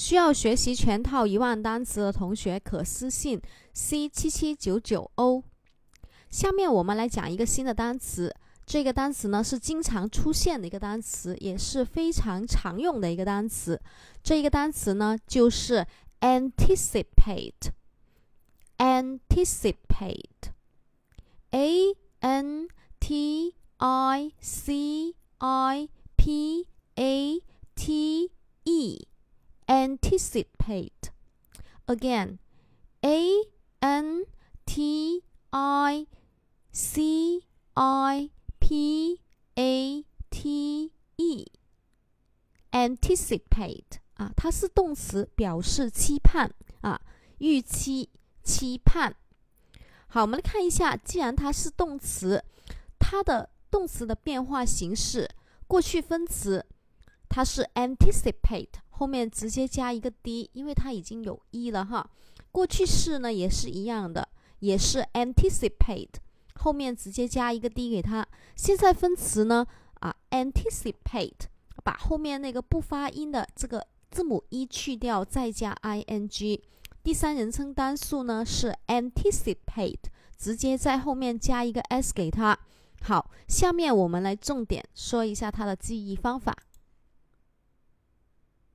需要学习全套一万单词的同学，可私信 c 七七九九 o。下面我们来讲一个新的单词，这个单词呢是经常出现的一个单词，也是非常常用的一个单词。这一个单词呢就是 anticipate，anticipate，a n t i c i p anticipate. Again, A N T I C I P A T E. Anticipate 啊，它是动词，表示期盼啊，预期、期盼。好，我们来看一下，既然它是动词，它的动词的变化形式，过去分词它是 anticipate。 后面直接加一个 d，因为它已经有 e 了哈。过去式呢也是一样的，也是 anticipate，后面直接加一个 d 给它。现在分词呢啊，anticipate，把后面那个不发音的这个字母一去掉，再加 ing。第三人称单数呢是 anticipate，直接在后面加一个 s 给它。好，下面我们来重点说一下它的记忆方法。